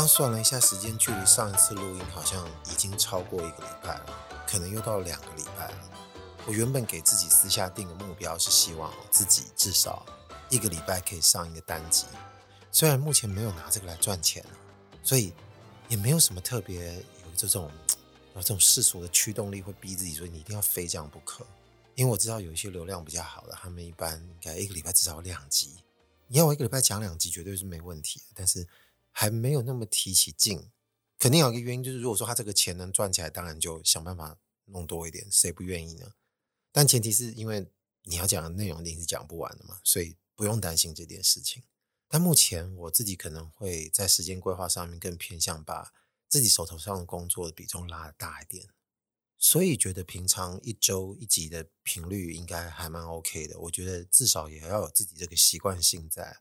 刚算了一下时间，距离上一次录音好像已经超过一个礼拜了，可能又到两个礼拜了。我原本给自己私下定的目标是希望自己至少一个礼拜可以上一个单集，虽然目前没有拿这个来赚钱，所以也没有什么特别有这种有这种世俗的驱动力会逼自己说你一定要非这样不可。因为我知道有一些流量比较好的，他们一般应该一个礼拜至少两集。你要我一个礼拜讲两集，绝对是没问题的，但是。还没有那么提起劲，肯定有一个原因，就是如果说他这个钱能赚起来，当然就想办法弄多一点，谁不愿意呢？但前提是因为你要讲的内容一定是讲不完的嘛，所以不用担心这件事情。但目前我自己可能会在时间规划上面更偏向把自己手头上的工作的比重拉得大一点，所以觉得平常一周一集的频率应该还蛮 OK 的。我觉得至少也要有自己这个习惯性在。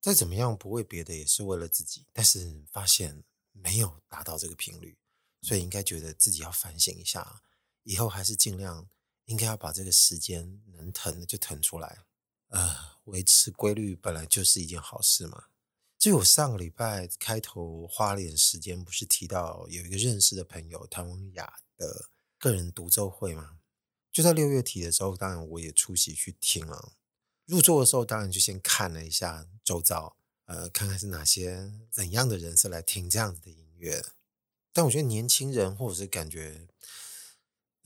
再怎么样，不为别的，也是为了自己。但是发现没有达到这个频率，所以应该觉得自己要反省一下，以后还是尽量应该要把这个时间能腾的就腾出来。呃，维持规律本来就是一件好事嘛。就我上个礼拜开头花了点时间，不是提到有一个认识的朋友谭文雅的个人独奏会吗？就在六月底的时候，当然我也出席去听了。入座的时候，当然就先看了一下周遭，呃，看看是哪些怎样的人是来听这样子的音乐。但我觉得年轻人或者是感觉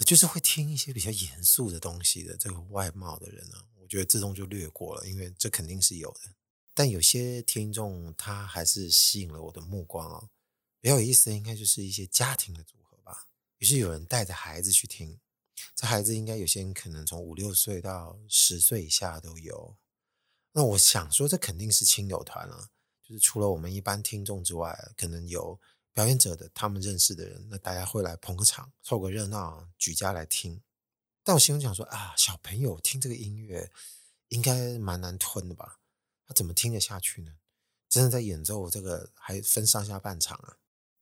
就是会听一些比较严肃的东西的这个外貌的人呢，我觉得自动就略过了，因为这肯定是有的。但有些听众他还是吸引了我的目光哦。比较有意思的应该就是一些家庭的组合吧，于是有人带着孩子去听。这孩子应该有些人可能从五六岁到十岁以下都有。那我想说，这肯定是亲友团了，就是除了我们一般听众之外，可能有表演者的他们认识的人，那大家会来捧个场，凑个热闹，举家来听。但我心里想说啊，小朋友听这个音乐应该蛮难吞的吧？他怎么听得下去呢？真的在演奏这个还分上下半场啊，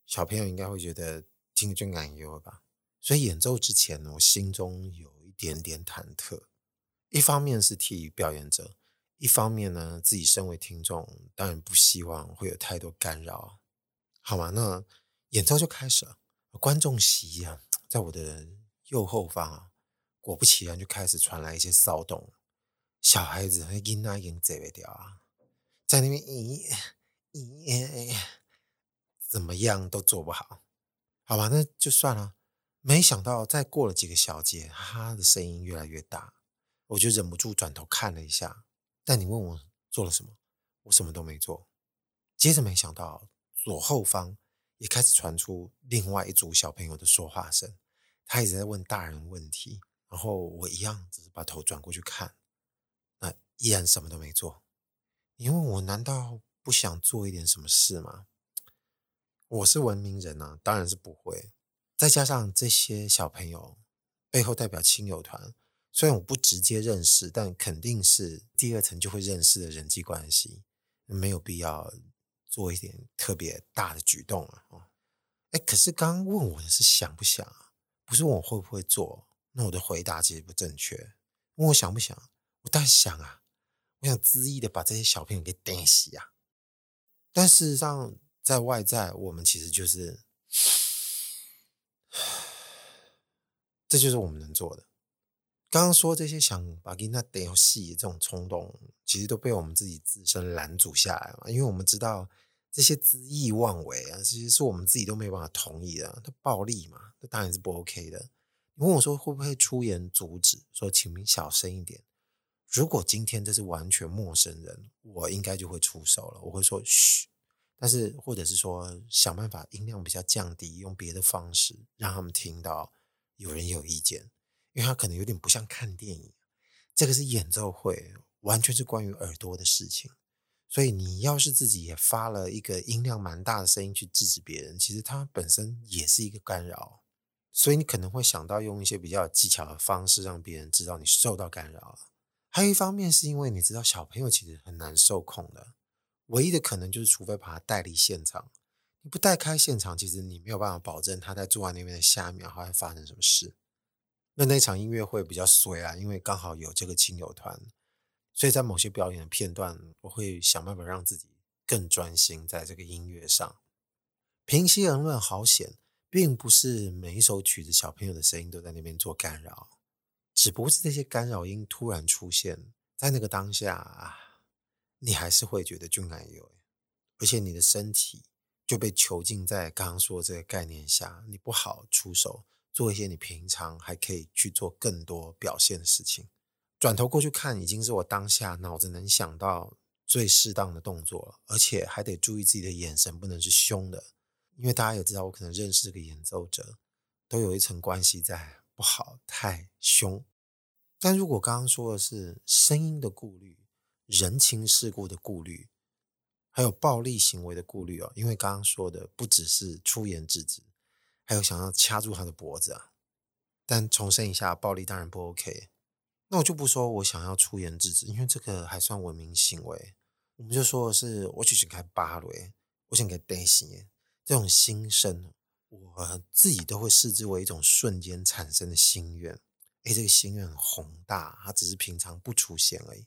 小朋友应该会觉得听着就难忧了吧？所以演奏之前，我心中有一点点忐忑。一方面是替表演者，一方面呢，自己身为听众，当然不希望会有太多干扰。好嘛，那演奏就开始了。观众席啊，在我的右后方啊，果不其然就开始传来一些骚动。小孩子和囡仔已经这掉啊，在那边咦咦，怎么样都做不好。好吧，那就算了。没想到，再过了几个小节，他的声音越来越大，我就忍不住转头看了一下。但你问我做了什么，我什么都没做。接着，没想到左后方也开始传出另外一组小朋友的说话声，他一直在问大人问题，然后我一样只是把头转过去看，那依然什么都没做。你问我难道不想做一点什么事吗？我是文明人啊，当然是不会。再加上这些小朋友背后代表亲友团，虽然我不直接认识，但肯定是第二层就会认识的人际关系，没有必要做一点特别大的举动啊。哎，可是刚刚问我的是想不想啊，不是问我会不会做。那我的回答其实不正确。问我想不想，我当然想啊，我想恣意的把这些小朋友给电死啊。但事实上，在外在我们其实就是。这就是我们能做的。刚刚说这些想把给那电戏这种冲动，其实都被我们自己自身拦阻下来了。因为我们知道这些恣意妄为啊，其实是我们自己都没有办法同意的。它暴力嘛，那当然是不 OK 的。你问我说会不会出言阻止？说请您小声一点。如果今天这是完全陌生人，我应该就会出手了。我会说嘘。但是或者是说想办法音量比较降低，用别的方式让他们听到。有人有意见，因为他可能有点不像看电影，这个是演奏会，完全是关于耳朵的事情。所以你要是自己也发了一个音量蛮大的声音去制止别人，其实它本身也是一个干扰。所以你可能会想到用一些比较有技巧的方式让别人知道你受到干扰了。还有一方面是因为你知道小朋友其实很难受控的，唯一的可能就是除非把他带离现场。你不带开现场，其实你没有办法保证他在坐在那边的下一秒还会发生什么事。那那场音乐会比较衰啊，因为刚好有这个亲友团，所以在某些表演的片段，我会想办法让自己更专心在这个音乐上。平息而论，好险，并不是每一首曲子小朋友的声音都在那边做干扰，只不过是这些干扰音突然出现在那个当下，你还是会觉得就奶油，而且你的身体就被囚禁在刚刚说的这个概念下，你不好出手做一些你平常还可以去做更多表现的事情。转头过去看，已经是我当下脑子能想到最适当的动作了，而且还得注意自己的眼神不能是凶的。因为大家也知道，我可能认识这个演奏者，都有一层关系在，不好太凶。但如果刚刚说的是声音的顾虑、人情世故的顾虑，还有暴力行为的顾虑哦，因为刚刚说的不只是出言制止，还有想要掐住他的脖子啊。但重申一下，暴力当然不 OK。那我就不说我想要出言制止，因为这个还算文明行为。我们就说的是，我只是开芭蕾，我想给担心。这种心声，我自己都会视之为一种瞬间产生的心愿。诶，这个心愿很宏大，它只是平常不出现而已。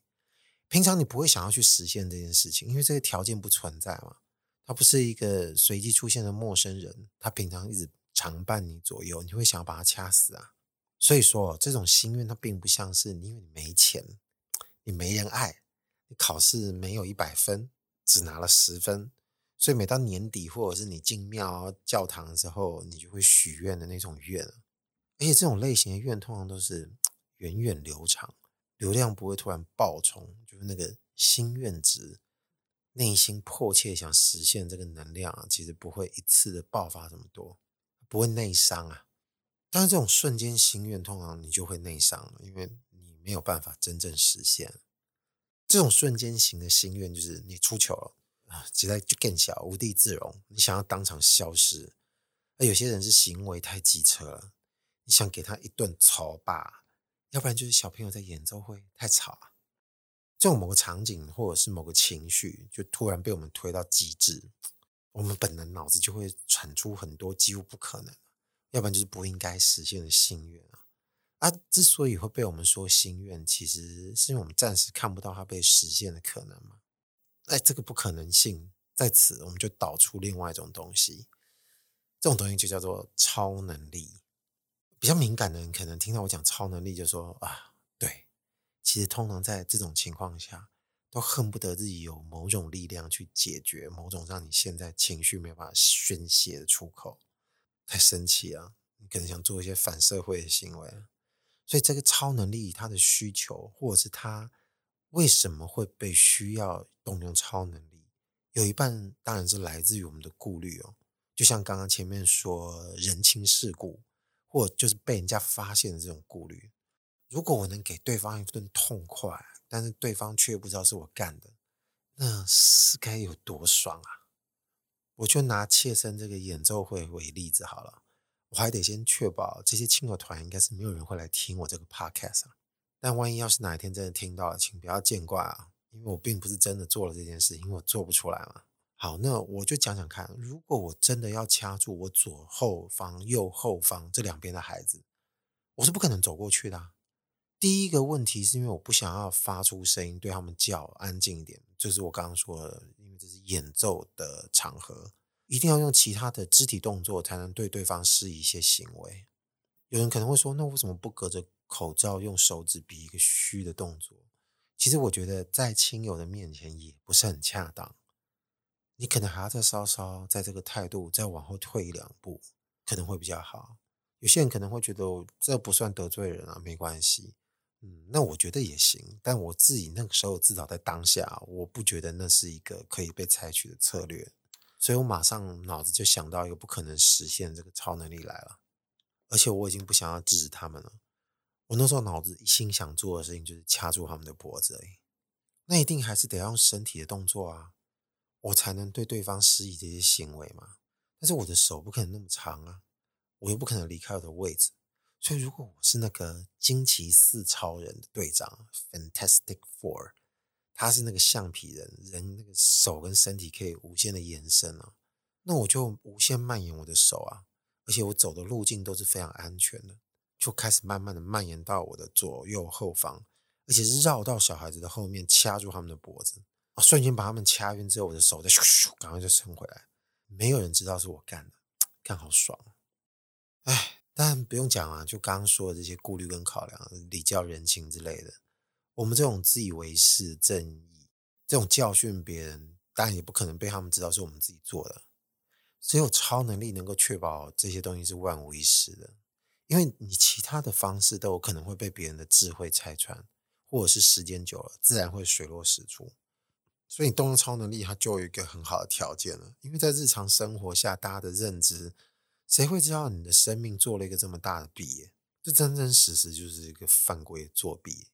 平常你不会想要去实现这件事情，因为这个条件不存在嘛。它不是一个随机出现的陌生人，他平常一直常伴你左右，你会想要把他掐死啊？所以说，这种心愿它并不像是因为你没钱，你没人爱，你考试没有一百分，只拿了十分。所以每到年底，或者是你进庙教堂之后，你就会许愿的那种愿，而且这种类型的愿通常都是 源远流长，流量不会突然爆冲，就是那个心愿值，内心迫切想实现这个能量啊，其实不会一次的爆发这么多，不会内伤啊。但是这种瞬间心愿，通常你就会内伤了，因为你没有办法真正实现。这种瞬间型的心愿，就是你出糗了。啊，实在就更小，无地自容。你想要当场消失，而有些人是行为太机车了，你想给他一顿操吧，要不然就是小朋友在演奏会太吵啊。这种某个场景或者是某个情绪，就突然被我们推到极致，我们本能脑子就会产出很多几乎不可能，要不然就是不应该实现的心愿啊。啊，之所以会被我们说心愿，其实是因为我们暂时看不到它被实现的可能嘛。哎，这个不可能性在此，我们就导出另外一种东西，这种东西就叫做超能力。比较敏感的人可能听到我讲超能力，就说啊，对，其实通常在这种情况下，都恨不得自己有某种力量去解决某种让你现在情绪没办法宣泄的出口。太生气啊，你可能想做一些反社会的行为，所以这个超能力它的需求，或者是它。为什么会被需要动用超能力？有一半当然是来自于我们的顾虑哦，就像刚刚前面说人情世故，或就是被人家发现的这种顾虑。如果我能给对方一顿痛快，但是对方却不知道是我干的，那是该有多爽啊！我就拿切身这个演奏会为例子好了，我还得先确保这些亲友团应该是没有人会来听我这个 podcast 啊。但万一要是哪一天真的听到了，请不要见怪啊，因为我并不是真的做了这件事，因为我做不出来嘛。好，那我就讲讲看，如果我真的要掐住我左后方、右后方这两边的孩子，我是不可能走过去的。第一个问题是因为我不想要发出声音对他们叫安静一点，就是我刚刚说的，因为这是演奏的场合，一定要用其他的肢体动作才能对对方施一些行为。有人可能会说，那为什么不隔着口罩用手指比一个嘘的动作？其实我觉得在亲友的面前也不是很恰当。你可能还要再稍稍在这个态度再往后退一两步，可能会比较好。有些人可能会觉得这不算得罪人啊，没关系。嗯，那我觉得也行。但我自己那个时候至少在当下，我不觉得那是一个可以被采取的策略，所以我马上脑子就想到一个不可能实现这个超能力来了。而且我已经不想要制止他们了。我那时候脑子一心想做的事情就是掐住他们的脖子而已。那一定还是得要用身体的动作啊，我才能对对方施以这些行为嘛。但是我的手不可能那么长啊，我又不可能离开我的位置。所以如果我是那个惊奇四超人的队长 （Fantastic Four），他是那个橡皮人，人那个手跟身体可以无限的延伸啊，那我就无限蔓延我的手啊。而且我走的路径都是非常安全的，就开始慢慢的蔓延到我的左右后方，而且是绕到小孩子的后面，掐住他们的脖子，啊，瞬间把他们掐晕之后，我的手在咻咻，赶快就伸回来，没有人知道是我干的，干好爽。哎，但不用讲啊，就刚刚说的这些顾虑跟考量，礼教人情之类的，我们这种自以为是正义，这种教训别人，当然也不可能被他们知道是我们自己做的。只有超能力能够确保这些东西是万无一失的，因为你其他的方式都有可能会被别人的智慧拆穿，或者是时间久了，自然会水落石出。所以你动用超能力，它就有一个很好的条件了，因为在日常生活下，大家的认知，谁会知道你的生命做了一个这么大的弊？这真真实实就是一个犯规作弊。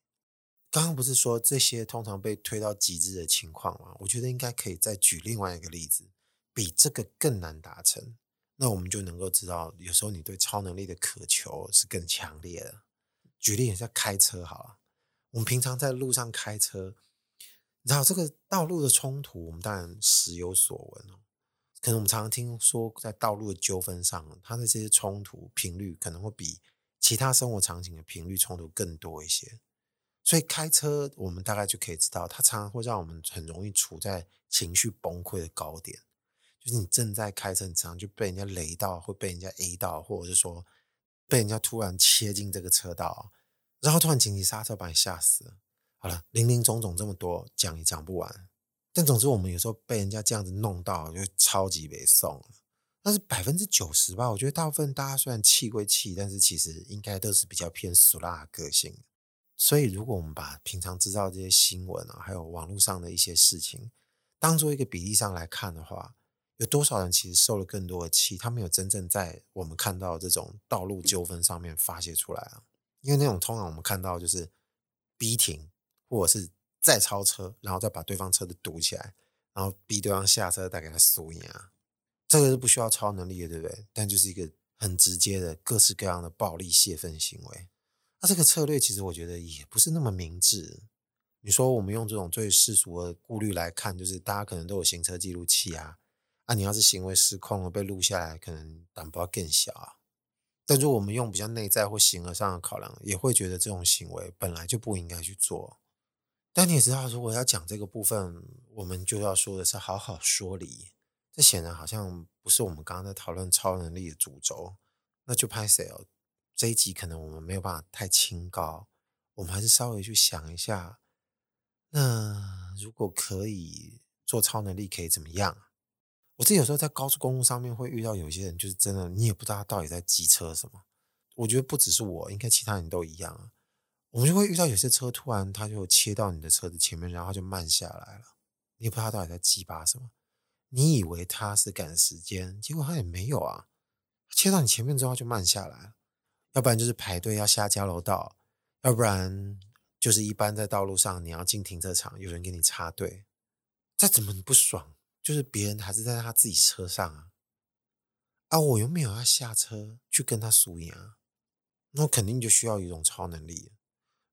刚刚不是说这些通常被推到极致的情况吗？我觉得应该可以再举另外一个例子。比这个更难达成，那我们就能够知道，有时候你对超能力的渴求是更强烈的。举例一下，开车好了，我们平常在路上开车，你知道这个道路的冲突，我们当然时有所闻哦。可能我们常常听说，在道路的纠纷上，它的这些冲突频率可能会比其他生活场景的频率冲突更多一些。所以开车，我们大概就可以知道，它常常会让我们很容易处在情绪崩溃的高点。就是你正在开车，你常常就被人家雷到，会被人家 A 到，或者是说被人家突然切进这个车道，然后突然紧急刹车，把你吓死。好了，林林总总这么多讲也讲不完，但总之我们有时候被人家这样子弄到，就超级没送。但是百分之九十吧，我觉得大部分大家虽然气归气，但是其实应该都是比较偏俗辣的个性。所以如果我们把平常知道这些新闻啊，还有网络上的一些事情，当做一个比例上来看的话，有多少人其实受了更多的气？他没有真正在我们看到这种道路纠纷上面发泄出来啊。因为那种通常我们看到就是逼停，或者是再超车，然后再把对方车子堵起来，然后逼对方下车，再给他输赢啊。这个是不需要超能力的，对不对？但就是一个很直接的各式各样的暴力泄愤行为。那这个策略其实我觉得也不是那么明智。你说我们用这种最世俗的顾虑来看，就是大家可能都有行车记录器啊。啊，你要是行为失控了被录下来，可能胆包更小啊。但如果我们用比较内在或形而上的考量，也会觉得这种行为本来就不应该去做。但你也知道，如果要讲这个部分，我们就要说的是好好说理。这显然好像不是我们刚刚在讨论超能力的主轴，那就拍谁哦？这一集可能我们没有办法太清高，我们还是稍微去想一下，那如果可以做超能力，可以怎么样？我自己有时候在高速公路上面会遇到有些人，就是真的，你也不知道他到底在机车什么。我觉得不只是我，应该其他人都一样啊。我们就会遇到有些车突然他就切到你的车子前面，然后就慢下来了。你也不知道他到底在鸡巴什么。你以为他是赶时间，结果他也没有啊。切到你前面之后就慢下来了，要不然就是排队要下交流道，要不然就是一般在道路上你要进停车场，有人给你插队，再怎么不爽？就是别人还是在他自己车上啊，啊，我又没有要下车去跟他输赢啊，那我肯定就需要一种超能力。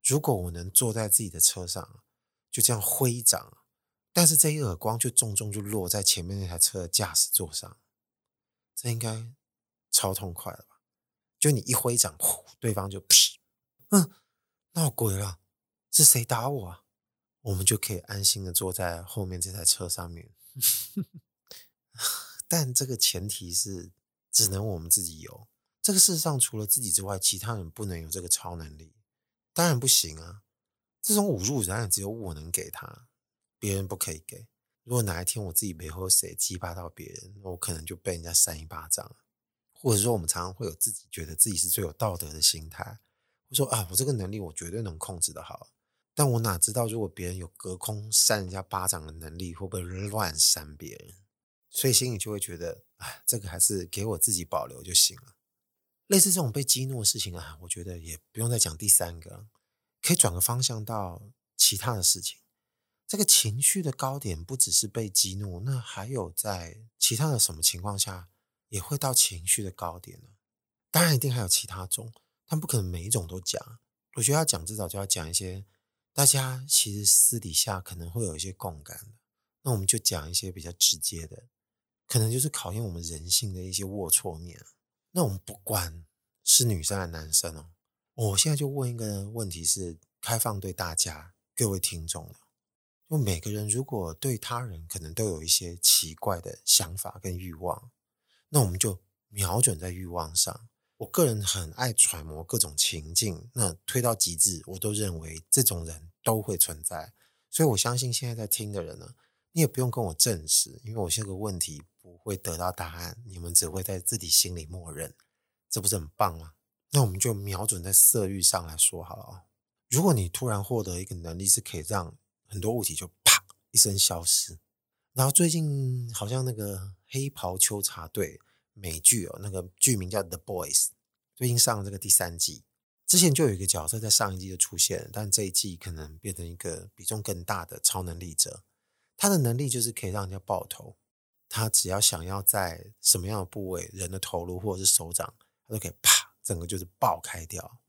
如果我能坐在自己的车上，就这样挥掌，但是这一耳光就重重就落在前面那台车的驾驶座上，这应该超痛快了吧？就你一挥掌，呼，对方就噗，嗯，闹鬼了，是谁打我啊？我们就可以安心的坐在后面这台车上面。但这个前提是，只能我们自己有。这个世上除了自己之外，其他人不能有这个超能力。当然不行啊！这种侮辱，当然只有我能给他，别人不可以给。如果哪一天我自己背后谁激巴到别人，我可能就被人家扇一巴掌。或者说，我们常常会有自己觉得自己是最有道德的心态，我说啊，我这个能力我绝对能控制得好。但我哪知道，如果别人有隔空扇人家巴掌的能力，会不会乱扇别人？所以心里就会觉得，哎，这个还是给我自己保留就行了。类似这种被激怒的事情啊，我觉得也不用再讲第三个，可以转个方向到其他的事情。这个情绪的高点不只是被激怒，那还有在其他的什么情况下也会到情绪的高点呢？当然一定还有其他种，但不可能每一种都讲。我觉得要讲，至少就要讲一些。大家其实私底下可能会有一些共感的，那我们就讲一些比较直接的，可能就是考验我们人性的一些龌龊面。那我们不管是女生还是男生哦，我现在就问一个问题是开放对大家各位听众的，就每个人如果对他人可能都有一些奇怪的想法跟欲望，那我们就瞄准在欲望上。我个人很爱揣摩各种情境，那推到极致，我都认为这种人都会存在。所以我相信现在在听的人呢，你也不用跟我证实，因为我这个问题不会得到答案，你们只会在自己心里默认，这不是很棒吗？那我们就瞄准在色欲上来说好了啊。如果你突然获得一个能力，是可以让很多物体就啪一声消失。然后最近好像那个黑袍纠察队美剧哦，那个剧名叫《The Boys》，最近上了这个第三季。之前就有一个角色在上一季就出现，但这一季可能变成一个比重更大的超能力者。他的能力就是可以让人家爆头，他只要想要在什么样的部位，人的头颅或者是手掌，他都可以啪，整个就是爆开掉。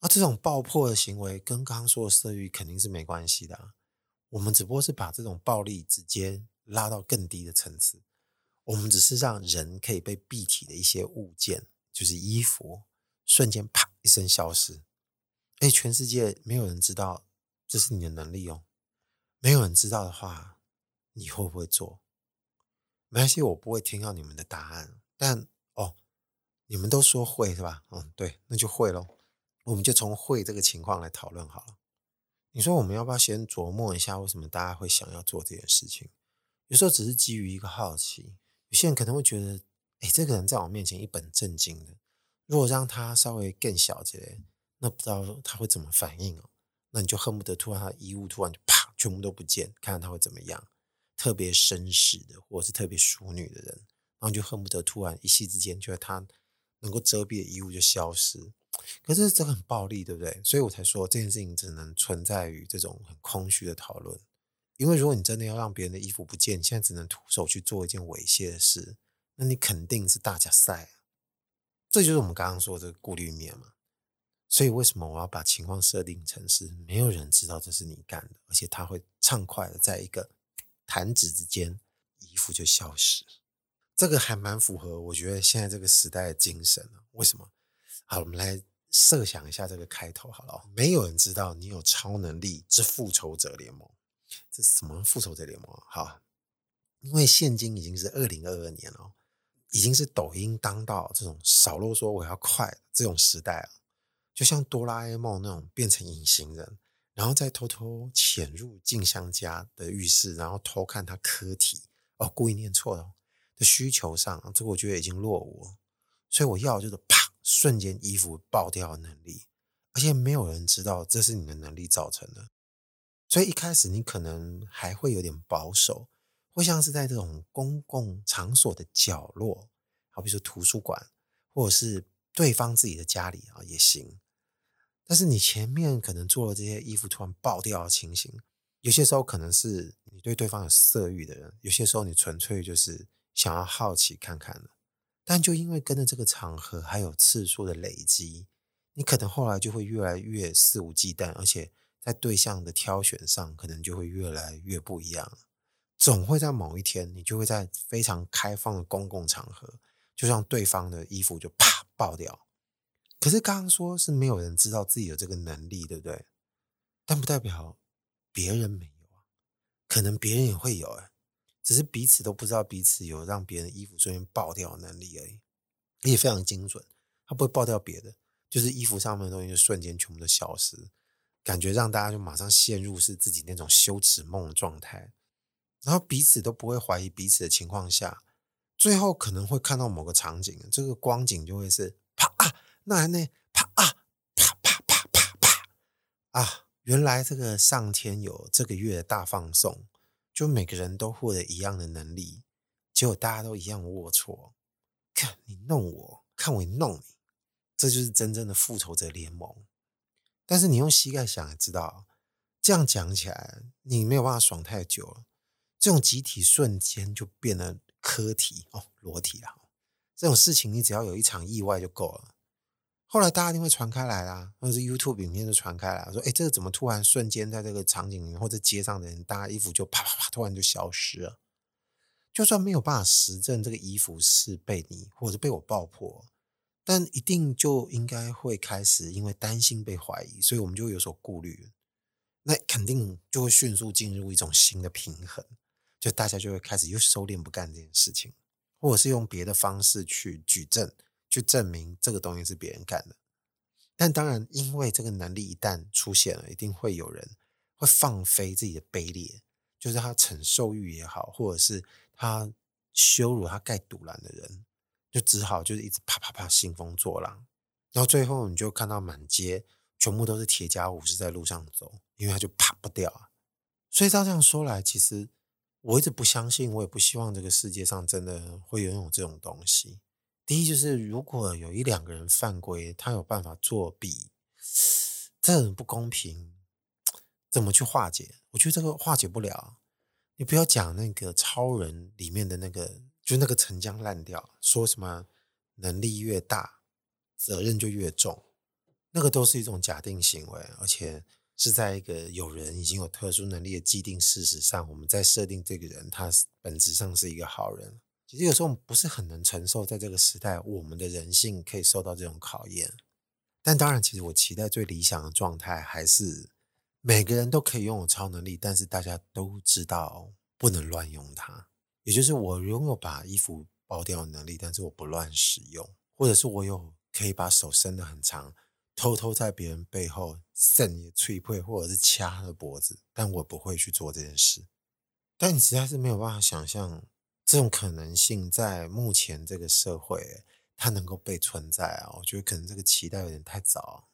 啊这种爆破的行为跟刚刚说的色欲肯定是没关系的。我们只不过是把这种暴力直接拉到更低的层次。我们只是让人可以被蔽体的一些物件，就是衣服。瞬间啪一声消失，哎，全世界没有人知道这是你的能力哦。没有人知道的话，你会不会做？没关系，我不会听到你们的答案。但哦，你们都说会是吧？嗯，对，那就会喽。我们就从会这个情况来讨论好了。你说我们要不要先琢磨一下，为什么大家会想要做这件事情？有时候只是基于一个好奇。有些人可能会觉得，哎，这个人在我面前一本正经的。如果让他稍微更小一些，那不知道他会怎么反应哦。那你就恨不得突然他的衣物突然就啪，全部都不见，看看他会怎么样。特别绅士的，或者是特别淑女的人，然后就恨不得突然一夕之间，觉得他能够遮蔽的衣物就消失。可是这个很暴力，对不对？所以我才说这件事情只能存在于这种很空虚的讨论。因为如果你真的要让别人的衣服不见，你现在只能徒手去做一件猥亵的事，那你肯定是大假赛。这就是我们刚刚说的这个顾虑面嘛，所以为什么我要把情况设定成是没有人知道这是你干的，而且他会畅快的在一个弹指之间，衣服就消失。这个还蛮符合我觉得现在这个时代的精神。为什么？好，我们来设想一下这个开头好了，没有人知道你有超能力之复仇者联盟，这是什么复仇者联盟？好，因为现今已经是二零二二年了。已经是抖音当道这种少啰嗦我要快这种时代了，就像哆啦 A 梦那种变成隐形人，然后再偷偷潜入静香家的浴室，然后偷看他科体哦，故意念错了的需求上，这个我觉得已经落伍了。所以我要就是啪，瞬间衣服爆掉的能力，而且没有人知道这是你的能力造成的。所以一开始你可能还会有点保守。会像是在这种公共场所的角落，好比说图书馆，或者是对方自己的家里啊也行。但是你前面可能做了这些衣服突然爆掉的情形，有些时候可能是你对对方有色欲的人，有些时候你纯粹就是想要好奇看看的。但就因为跟着这个场合还有次数的累积，你可能后来就会越来越肆无忌惮，而且在对象的挑选上可能就会越来越不一样。总会在某一天，你就会在非常开放的公共场合，就让对方的衣服就啪爆掉。可是刚刚说是没有人知道自己有这个能力，对不对？但不代表别人没有啊，可能别人也会有哎，只是彼此都不知道彼此有让别人衣服瞬间爆掉的能力而已，而且非常精准，它不会爆掉别的，就是衣服上面的东西就瞬间全部都消失，感觉让大家就马上陷入是自己那种羞耻梦的状态。然后彼此都不会怀疑彼此的情况下，最后可能会看到某个场景，这个光景就会是啪啊，那那啪啊，啪啪啪啪啪啊！原来这个上天有这个月的大放送，就每个人都获得一样的能力，结果大家都一样龌龊，看你弄我，看我弄你，这就是真正的复仇者联盟。但是你用膝盖想也知道，这样讲起来，你没有办法爽太久了。这种集体瞬间就变得科体哦，裸体了。这种事情你只要有一场意外就够了。后来大家一定会传开来啦，或者是 YouTube 影片就传开来，说：“哎，这个怎么突然瞬间在这个场景里面或者街上的人，大家衣服就啪啪啪突然就消失了。”就算没有办法实证这个衣服是被你或者被我爆破，但一定就应该会开始因为担心被怀疑，所以我们就有所顾虑。那肯定就会迅速进入一种新的平衡，就大家就会开始又收敛不干这件事情，或者是用别的方式去举证，去证明这个东西是别人干的。但当然，因为这个能力一旦出现了，一定会有人会放飞自己的卑劣，就是他承受欲也好，或者是他羞辱他盖赌篮的人，就只好就是一直啪啪啪兴风作浪。然后最后你就看到满街全部都是铁甲武士在路上走，因为他就跑不掉啊。所以照这样说来，其实我一直不相信，我也不希望这个世界上真的会拥有这种东西。第一就是，如果有一两个人犯规，他有办法作弊，这很不公平，怎么去化解？我觉得这个化解不了。你不要讲那个超人里面的那个，就那个陈腔滥调，说什么能力越大。责任就越重，那个都是一种假定行为，而且是在一个有人已经有特殊能力的既定事实上，我们在设定这个人他本质上是一个好人。其实有时候我们不是很能承受，在这个时代，我们的人性可以受到这种考验。但当然，其实我期待最理想的状态还是每个人都可以拥有超能力，但是大家都知道不能乱用它。也就是我拥有把衣服爆掉的能力，但是我不乱使用，或者是我有。可以把手伸得很长，偷偷在别人背后扇你的脆背，或者是掐他的脖子，但我不会去做这件事。但你实在是没有办法想象这种可能性在目前这个社会它能够被存在啊！我觉得可能这个期待有点太早，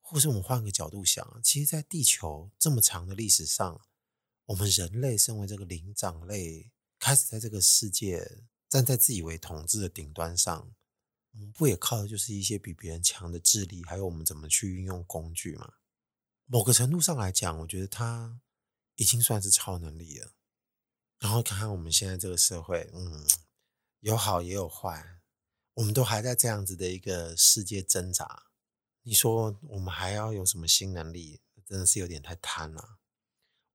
或是我们换个角度想，其实，在地球这么长的历史上，我们人类身为这个灵长类，开始在这个世界站在自以为统治的顶端上。我们不也靠的就是一些比别人强的智力，还有我们怎么去运用工具吗？某个程度上来讲，我觉得它已经算是超能力了。然后看看我们现在这个社会，嗯，有好也有坏，我们都还在这样子的一个世界挣扎。你说我们还要有什么新能力？真的是有点太贪了。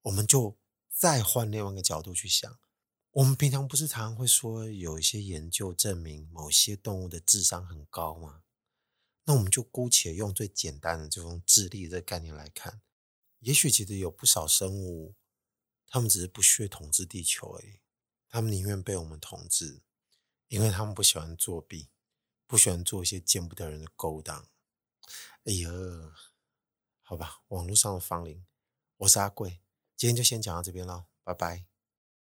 我们就再换另外一个角度去想。我们平常不是常常会说有一些研究证明某些动物的智商很高吗？那我们就姑且用最简单的这种智力的概念来看，也许其实有不少生物，他们只是不屑统治地球而已，他们宁愿被我们统治，因为他们不喜欢作弊，不喜欢做一些见不得人的勾当。哎呀，好吧，网络上的芳龄，我是阿贵，今天就先讲到这边喽，拜拜。